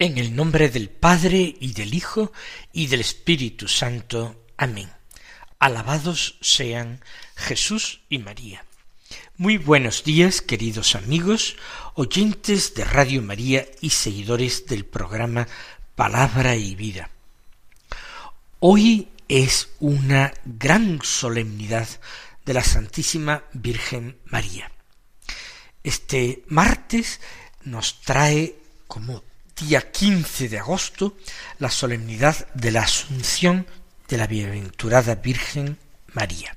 En el nombre del Padre y del Hijo y del Espíritu Santo. Amén. Alabados sean Jesús y María. Muy buenos días, queridos amigos, oyentes de Radio María y seguidores del programa Palabra y Vida. Hoy es una gran solemnidad de la Santísima Virgen María. Este martes nos trae como día 15 de agosto, la solemnidad de la Asunción de la Bienaventurada Virgen María.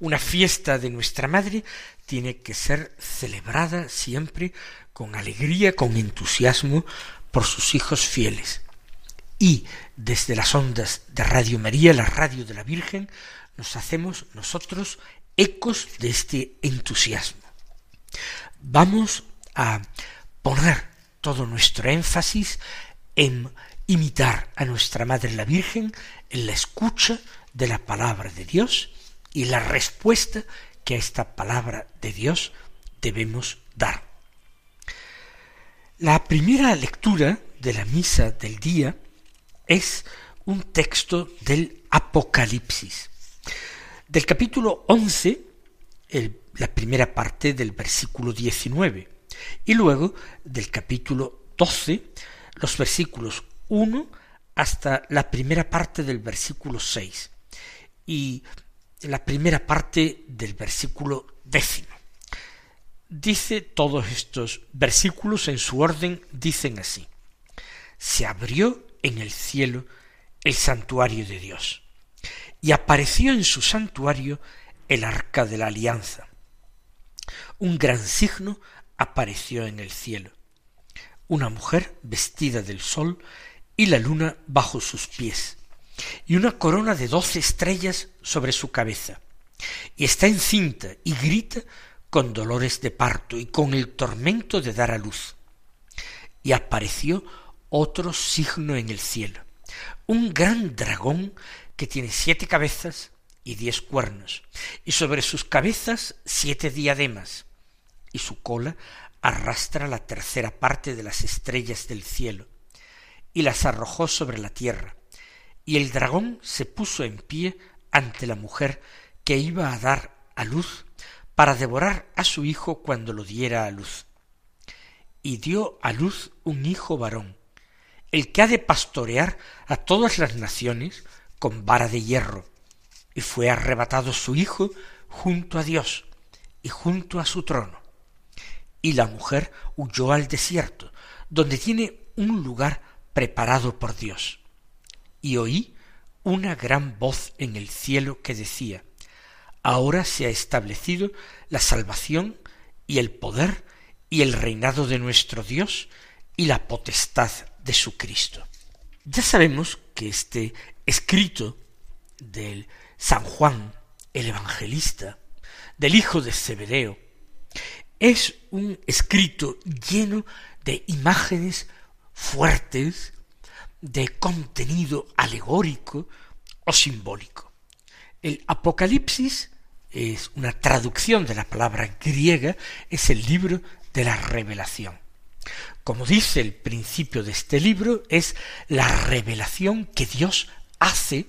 Una fiesta de nuestra Madre tiene que ser celebrada siempre con alegría, con entusiasmo por sus hijos fieles. Y desde las ondas de Radio María, la radio de la Virgen, nos hacemos nosotros ecos de este entusiasmo. Vamos a poner todo nuestro énfasis en imitar a nuestra Madre la Virgen en la escucha de la palabra de Dios y la respuesta que a esta palabra de Dios debemos dar. La primera lectura de la misa del día es un texto del Apocalipsis. Del capítulo once, la primera parte del versículo 19 y luego del capítulo 12, los versículos 1 hasta la primera parte del versículo 6 y la primera parte del versículo décimo. Dice todos estos versículos en su orden, dicen así. Se abrió en el cielo el santuario de Dios, y apareció en su santuario el arca de la alianza. Un gran signo apareció en el cielo. Una mujer vestida del sol y la luna bajo sus pies, y una corona de doce estrellas sobre su cabeza, y está encinta y grita con dolores de parto y con el tormento de dar a luz. Y apareció otro signo en el cielo, un gran dragón que tiene siete cabezas y diez cuernos, y sobre sus cabezas siete diademas, y su cola arrastra la tercera parte de las estrellas del cielo, y las arrojó sobre la tierra, y el dragón se puso en pie ante la mujer que iba a dar a luz para devorar a su hijo cuando lo diera a luz. Y dio a luz un hijo varón, el que ha de pastorear a todas las naciones con vara de hierro, y fue arrebatado su hijo junto a Dios y junto a su trono y la mujer huyó al desierto, donde tiene un lugar preparado por Dios. Y oí una gran voz en el cielo que decía, Ahora se ha establecido la salvación y el poder y el reinado de nuestro Dios y la potestad de su Cristo. Ya sabemos que este escrito del San Juan, el evangelista, del hijo de Zebedeo, es un escrito lleno de imágenes fuertes, de contenido alegórico o simbólico. El Apocalipsis es una traducción de la palabra griega, es el libro de la revelación. Como dice el principio de este libro, es la revelación que Dios hace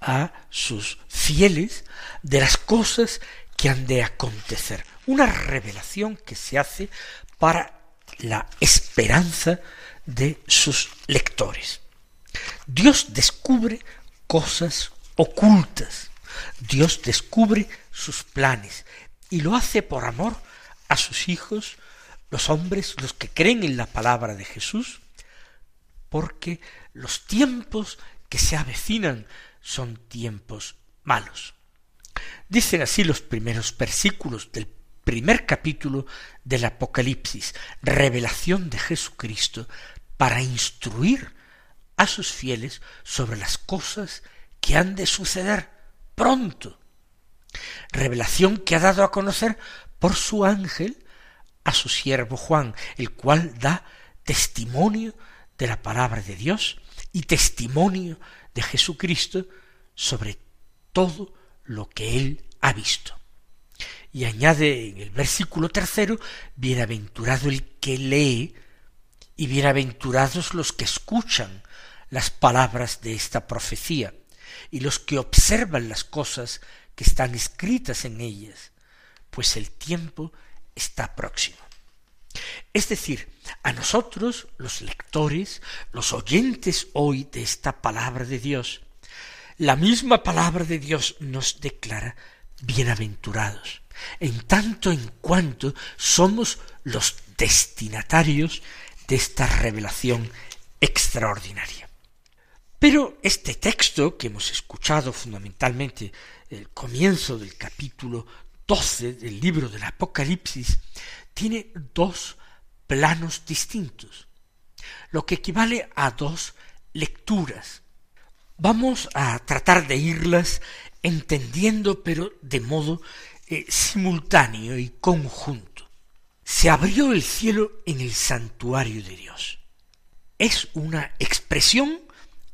a sus fieles de las cosas que han de acontecer, una revelación que se hace para la esperanza de sus lectores. Dios descubre cosas ocultas, Dios descubre sus planes y lo hace por amor a sus hijos los hombres, los que creen en la palabra de Jesús, porque los tiempos que se avecinan son tiempos malos. Dicen así los primeros versículos del primer capítulo del Apocalipsis, revelación de Jesucristo para instruir a sus fieles sobre las cosas que han de suceder pronto. Revelación que ha dado a conocer por su ángel a su siervo Juan, el cual da testimonio de la palabra de Dios y testimonio de Jesucristo sobre todo lo que él ha visto. Y añade en el versículo tercero, bienaventurado el que lee y bienaventurados los que escuchan las palabras de esta profecía y los que observan las cosas que están escritas en ellas, pues el tiempo está próximo. Es decir, a nosotros, los lectores, los oyentes hoy de esta palabra de Dios, la misma palabra de Dios nos declara bienaventurados, en tanto en cuanto somos los destinatarios de esta revelación extraordinaria. Pero este texto que hemos escuchado fundamentalmente el comienzo del capítulo doce del libro del Apocalipsis tiene dos planos distintos, lo que equivale a dos lecturas. Vamos a tratar de irlas entendiendo, pero de modo eh, simultáneo y conjunto. Se abrió el cielo en el santuario de Dios. Es una expresión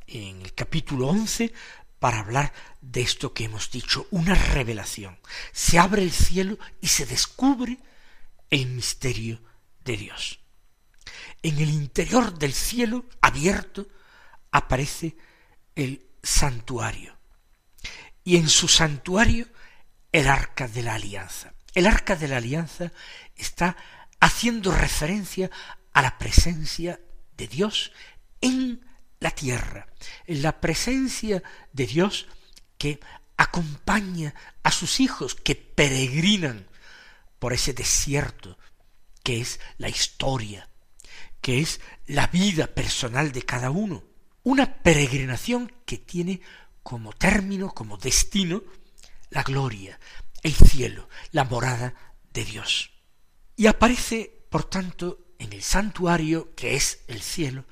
en el capítulo once para hablar de esto que hemos dicho, una revelación. Se abre el cielo y se descubre el misterio de Dios. En el interior del cielo abierto aparece el santuario. Y en su santuario el arca de la alianza. El arca de la alianza está haciendo referencia a la presencia de Dios en la tierra, en la presencia de Dios que acompaña a sus hijos que peregrinan por ese desierto que es la historia, que es la vida personal de cada uno. Una peregrinación que tiene como término, como destino, la gloria, el cielo, la morada de Dios. Y aparece, por tanto, en el santuario que es el cielo,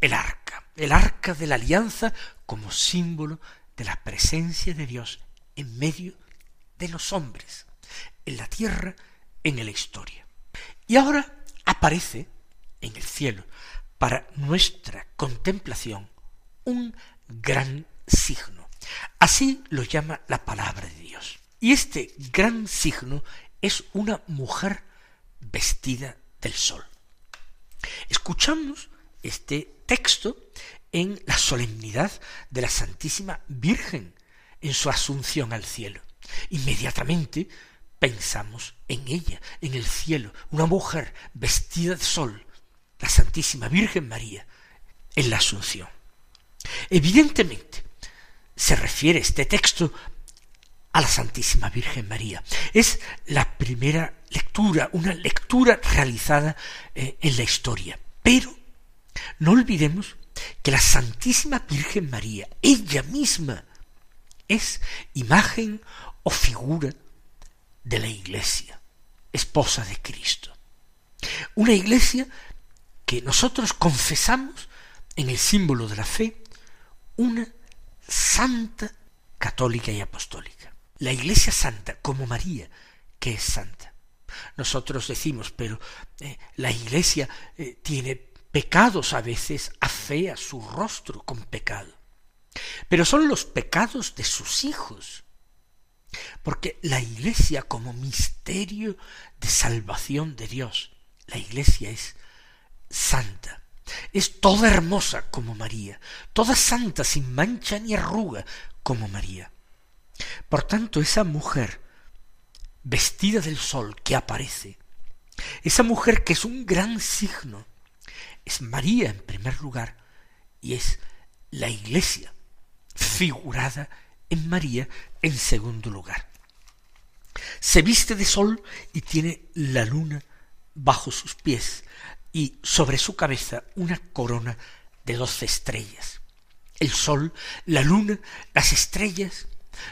el arca, el arca de la alianza como símbolo de la presencia de Dios en medio de los hombres, en la tierra, en la historia. Y ahora aparece en el cielo, para nuestra contemplación, un gran signo. Así lo llama la palabra de Dios. Y este gran signo es una mujer vestida del sol. Escuchamos este texto en la solemnidad de la Santísima Virgen en su asunción al cielo. Inmediatamente pensamos en ella, en el cielo, una mujer vestida de sol, la Santísima Virgen María, en la Asunción. Evidentemente, se refiere este texto a la Santísima Virgen María. Es la primera lectura, una lectura realizada eh, en la historia. Pero no olvidemos que la Santísima Virgen María, ella misma, es imagen o figura de la Iglesia, esposa de Cristo. Una Iglesia que nosotros confesamos en el símbolo de la fe, una santa católica y apostólica. La Iglesia santa, como María, que es santa. Nosotros decimos, pero eh, la Iglesia eh, tiene pecados a veces afea su rostro con pecado. Pero son los pecados de sus hijos. Porque la iglesia como misterio de salvación de Dios, la iglesia es santa, es toda hermosa como María, toda santa sin mancha ni arruga como María. Por tanto, esa mujer vestida del sol que aparece, esa mujer que es un gran signo, es María en primer lugar y es la Iglesia figurada en María en segundo lugar. Se viste de sol y tiene la luna bajo sus pies y sobre su cabeza una corona de doce estrellas. El sol, la luna, las estrellas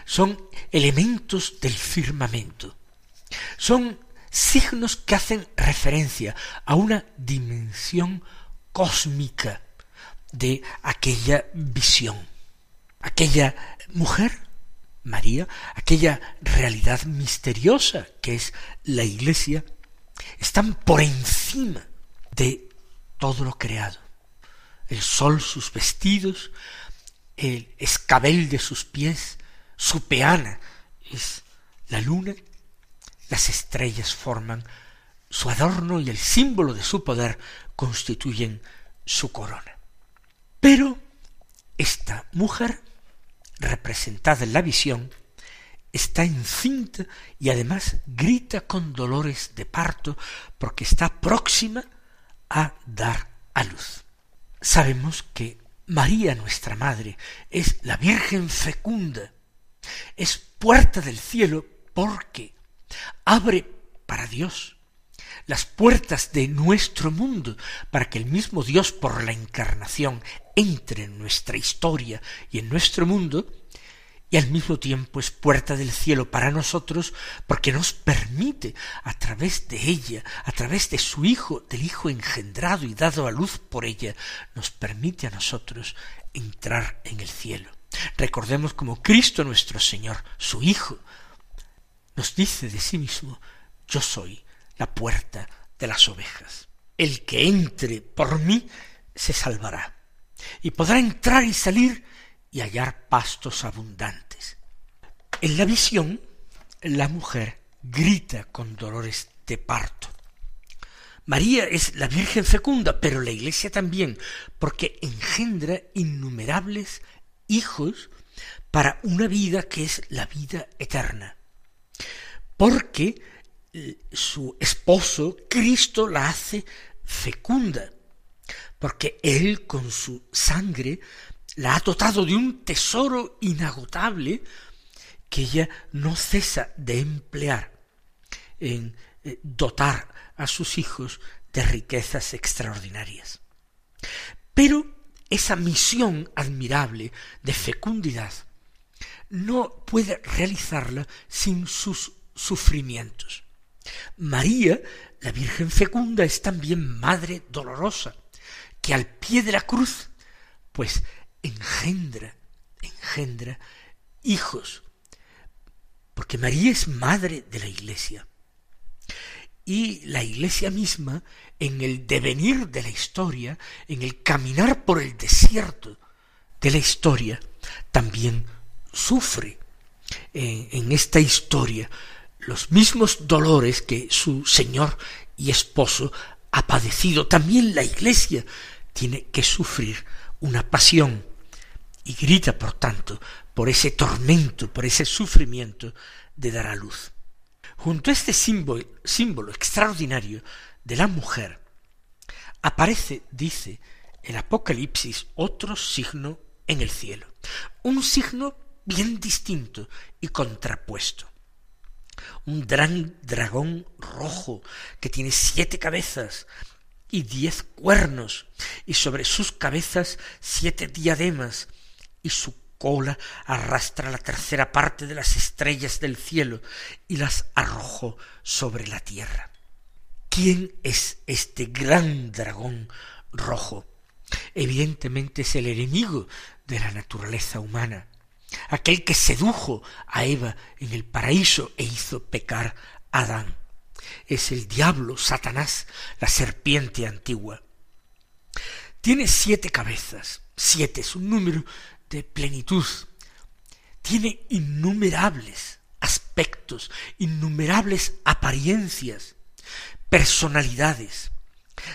son elementos del firmamento. Son signos que hacen referencia a una dimensión cósmica de aquella visión. Aquella mujer, María, aquella realidad misteriosa que es la Iglesia, están por encima de todo lo creado. El sol, sus vestidos, el escabel de sus pies, su peana es la luna, las estrellas forman su adorno y el símbolo de su poder constituyen su corona. Pero esta mujer, representada en la visión, está encinta y además grita con dolores de parto porque está próxima a dar a luz. Sabemos que María nuestra Madre es la Virgen fecunda, es puerta del cielo porque abre para Dios las puertas de nuestro mundo para que el mismo Dios por la encarnación entre en nuestra historia y en nuestro mundo y al mismo tiempo es puerta del cielo para nosotros porque nos permite a través de ella, a través de su Hijo, del Hijo engendrado y dado a luz por ella, nos permite a nosotros entrar en el cielo. Recordemos como Cristo nuestro Señor, su Hijo, nos dice de sí mismo, yo soy la puerta de las ovejas. El que entre por mí se salvará y podrá entrar y salir y hallar pastos abundantes. En la visión, la mujer grita con dolores de parto. María es la Virgen fecunda, pero la Iglesia también, porque engendra innumerables hijos para una vida que es la vida eterna. Porque eh, su esposo, Cristo, la hace fecunda, porque Él con su sangre la ha dotado de un tesoro inagotable que ella no cesa de emplear en eh, dotar a sus hijos de riquezas extraordinarias. Pero esa misión admirable de fecundidad no puede realizarla sin sus sufrimientos. María, la Virgen fecunda, es también madre dolorosa, que al pie de la cruz, pues engendra, engendra hijos, porque María es madre de la Iglesia. Y la Iglesia misma, en el devenir de la historia, en el caminar por el desierto de la historia, también sufre en, en esta historia los mismos dolores que su Señor y esposo ha padecido. También la Iglesia tiene que sufrir una pasión y grita, por tanto, por ese tormento, por ese sufrimiento de dar a luz. Junto a este símbolo, símbolo extraordinario de la mujer, aparece, dice el Apocalipsis, otro signo en el cielo, un signo bien distinto y contrapuesto. Un gran dragón rojo que tiene siete cabezas y diez cuernos, y sobre sus cabezas siete diademas, y su cola arrastra la tercera parte de las estrellas del cielo y las arrojó sobre la tierra. ¿Quién es este gran dragón rojo? Evidentemente es el enemigo de la naturaleza humana, aquel que sedujo a Eva en el paraíso e hizo pecar a Adán. Es el diablo, Satanás, la serpiente antigua. Tiene siete cabezas. Siete es un número de plenitud. Tiene innumerables aspectos, innumerables apariencias, personalidades.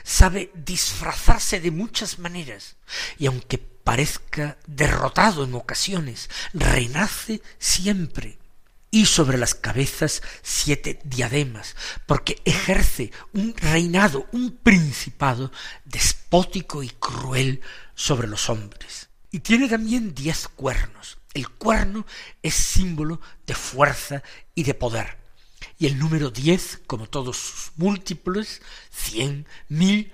Sabe disfrazarse de muchas maneras y aunque parezca derrotado en ocasiones, renace siempre. Y sobre las cabezas siete diademas, porque ejerce un reinado, un principado despótico y cruel sobre los hombres. Y tiene también diez cuernos. El cuerno es símbolo de fuerza y de poder. Y el número diez, como todos sus múltiplos, cien, mil,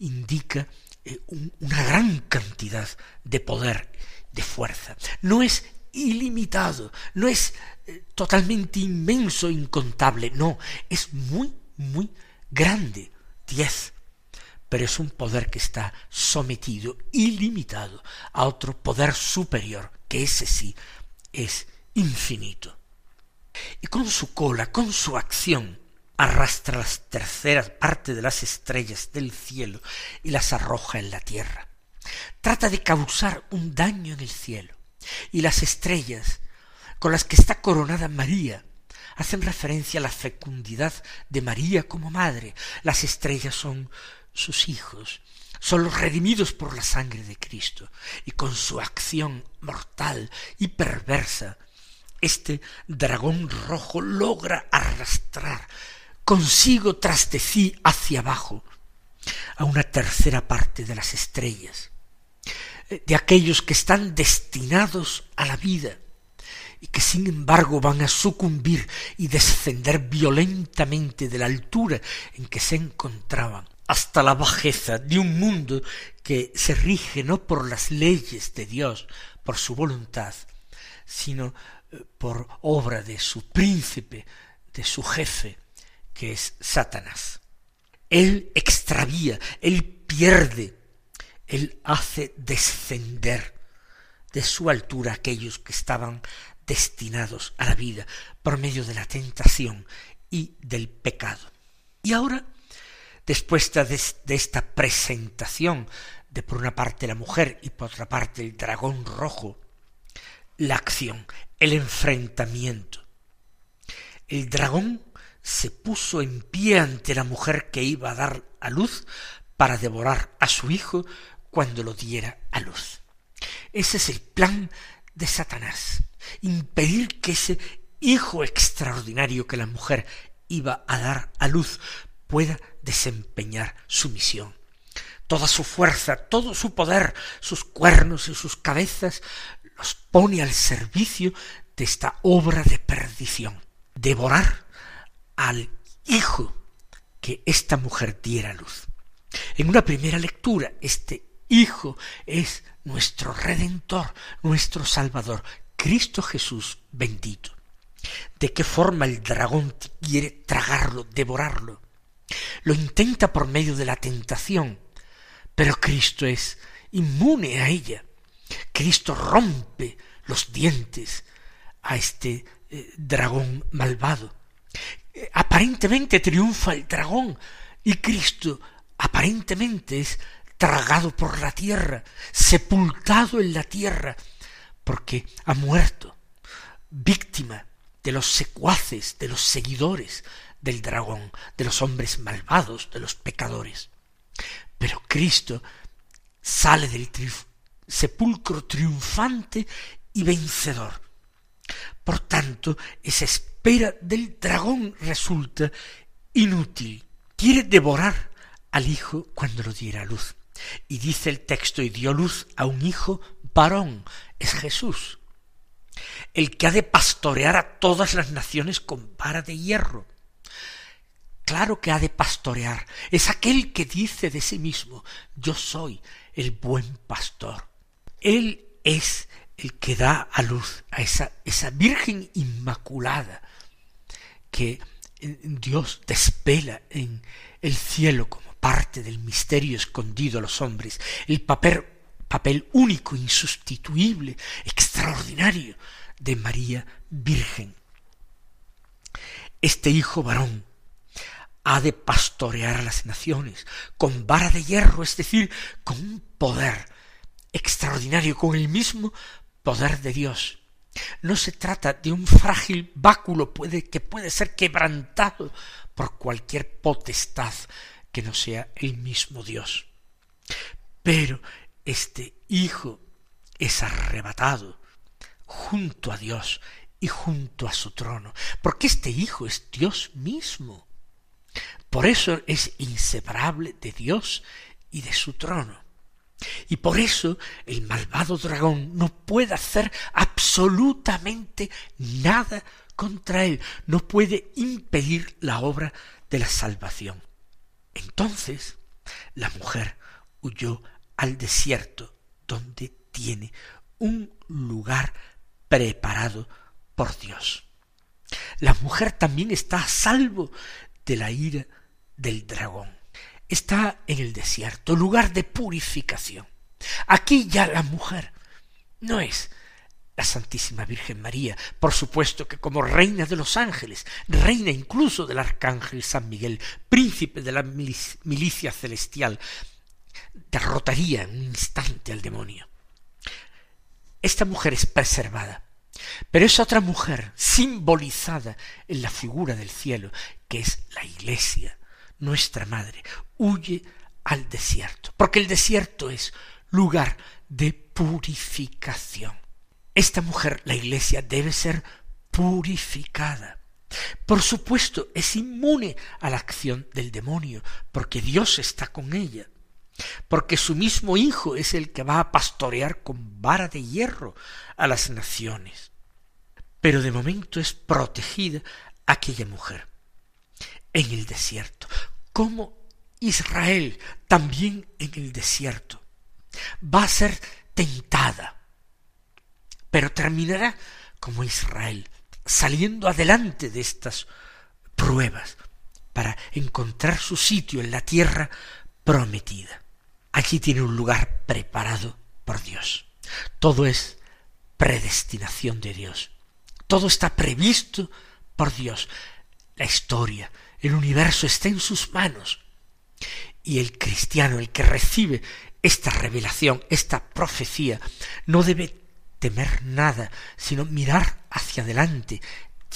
indica eh, una gran cantidad de poder, de fuerza. No es ilimitado, no es eh, totalmente inmenso, incontable, no, es muy, muy grande, diez. Pero es un poder que está sometido, ilimitado, a otro poder superior, que ese sí es infinito. Y con su cola, con su acción, arrastra las terceras partes de las estrellas del cielo y las arroja en la tierra. Trata de causar un daño en el cielo. Y las estrellas con las que está coronada María hacen referencia a la fecundidad de María como madre. Las estrellas son sus hijos, son los redimidos por la sangre de Cristo, y con su acción mortal y perversa, este dragón rojo logra arrastrar consigo tras de sí hacia abajo a una tercera parte de las estrellas, de aquellos que están destinados a la vida y que sin embargo van a sucumbir y descender violentamente de la altura en que se encontraban hasta la bajeza de un mundo que se rige no por las leyes de Dios, por su voluntad, sino eh, por obra de su príncipe, de su jefe, que es Satanás. Él extravía, él pierde, él hace descender de su altura aquellos que estaban destinados a la vida por medio de la tentación y del pecado. Y ahora, después de, esta presentación de por una parte la mujer y por otra parte el dragón rojo, la acción, el enfrentamiento. El dragón se puso en pie ante la mujer que iba a dar a luz para devorar a su hijo cuando lo diera a luz. Ese es el plan de Satanás, impedir que ese hijo extraordinario que la mujer iba a dar a luz pueda desempeñar su misión. Toda su fuerza, todo su poder, sus cuernos y sus cabezas los pone al servicio de esta obra de perdición, devorar al hijo que esta mujer diera luz. En una primera lectura, este hijo es nuestro redentor, nuestro salvador, Cristo Jesús bendito. ¿De qué forma el dragón quiere tragarlo, devorarlo? Lo intenta por medio de la tentación, pero Cristo es inmune a ella. Cristo rompe los dientes a este eh, dragón malvado aparentemente triunfa el dragón y Cristo aparentemente es tragado por la tierra, sepultado en la tierra, porque ha muerto, víctima de los secuaces, de los seguidores del dragón, de los hombres malvados, de los pecadores. Pero Cristo sale del sepulcro triunfante y vencedor. Por tanto, esa espera del dragón resulta inútil. Quiere devorar al hijo cuando lo diera a luz. Y dice el texto, y dio luz a un hijo varón, es Jesús, el que ha de pastorear a todas las naciones con vara de hierro. Claro que ha de pastorear, es aquel que dice de sí mismo, yo soy el buen pastor. Él es el que da a luz a esa, Virgen Inmaculada que Dios despela en el cielo como parte del misterio escondido a los hombres, el papel, papel único, insustituible, extraordinario de María Virgen. Este hijo varón ha de pastorear a las naciones con vara de hierro, es decir, con un poder extraordinario, con el mismo poder de Dios. No se trata de un frágil báculo que puede ser quebrantado por cualquier potestad que no sea el mismo Dios. Pero este Hijo es arrebatado junto a Dios y junto a su trono, porque este Hijo es Dios mismo. Por eso es inseparable de Dios y de su trono. Y por eso el malvado dragón no puede hacer absolutamente nada contra él, no puede impedir la obra de la salvación. Entonces la mujer huyó al desierto donde tiene un lugar preparado por Dios. La mujer también está a salvo de la ira del dragón. Está en el desierto, lugar de purificación. Aquí ya la mujer no es la Santísima Virgen María, por supuesto que como reina de los ángeles, reina incluso del arcángel San Miguel, príncipe de la milicia celestial, derrotaría en un instante al demonio. Esta mujer es preservada, pero es otra mujer simbolizada en la figura del cielo, que es la Iglesia, nuestra Madre, huye al desierto, porque el desierto es lugar de purificación. Esta mujer, la Iglesia, debe ser purificada. Por supuesto, es inmune a la acción del demonio, porque Dios está con ella, porque su mismo Hijo es el que va a pastorear con vara de hierro a las naciones. Pero de momento es protegida aquella mujer en el desierto, como Israel también en el desierto. Va a ser tentada, pero terminará como Israel, saliendo adelante de estas pruebas para encontrar su sitio en la tierra prometida. Allí tiene un lugar preparado por Dios. Todo es predestinación de Dios. Todo está previsto por Dios. La historia, el universo está en sus manos. Y el cristiano, el que recibe esta revelación, esta profecía, no debe temer nada, sino mirar hacia adelante,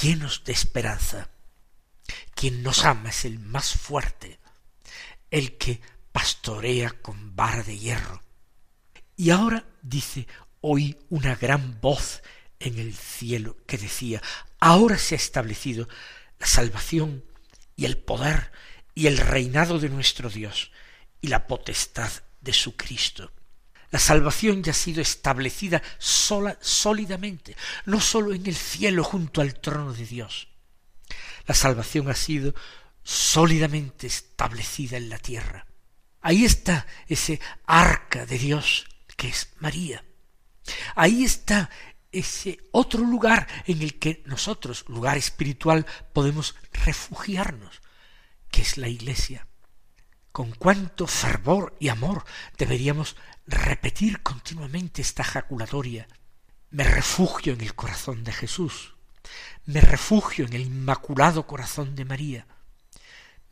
llenos de esperanza. Quien nos ama es el más fuerte, el que pastorea con vara de hierro. Y ahora dice, oí una gran voz en el cielo que decía, ahora se ha establecido la salvación y el poder y el reinado de nuestro Dios y la potestad de su Cristo. La salvación ya ha sido establecida sola, sólidamente, no sólo en el cielo junto al trono de Dios. La salvación ha sido sólidamente establecida en la tierra. Ahí está ese arca de Dios que es María. Ahí está ese otro lugar en el que nosotros, lugar espiritual, podemos refugiarnos, que es la iglesia. Con cuánto fervor y amor deberíamos repetir continuamente esta jaculatoria. Me refugio en el corazón de Jesús. Me refugio en el inmaculado corazón de María.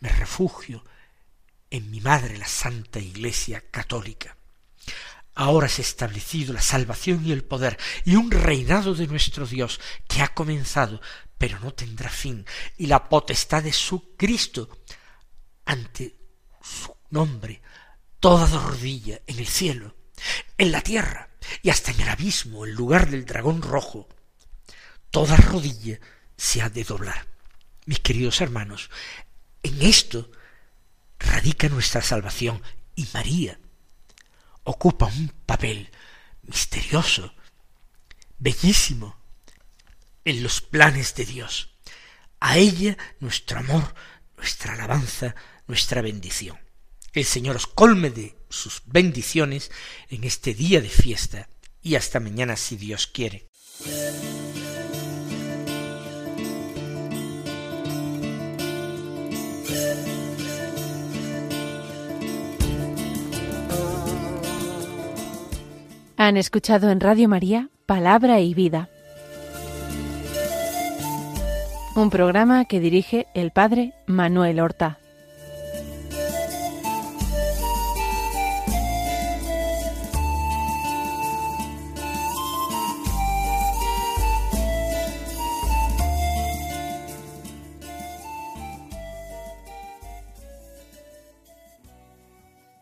Me refugio en mi madre, la Santa Iglesia Católica. Ahora se ha establecido la salvación y el poder y un reinado de nuestro Dios que ha comenzado, pero no tendrá fin, y la potestad de su Cristo ante su nombre, toda rodilla en el cielo, en la tierra y hasta en el abismo, en lugar del dragón rojo, toda rodilla se ha de doblar. Mis queridos hermanos, en esto radica nuestra salvación y María ocupa un papel misterioso, bellísimo, en los planes de Dios. A ella nuestro amor, nuestra alabanza, nuestra bendición. El Señor os colme de sus bendiciones en este día de fiesta y hasta mañana si Dios quiere. Han escuchado en Radio María Palabra y Vida, un programa que dirige el Padre Manuel Horta.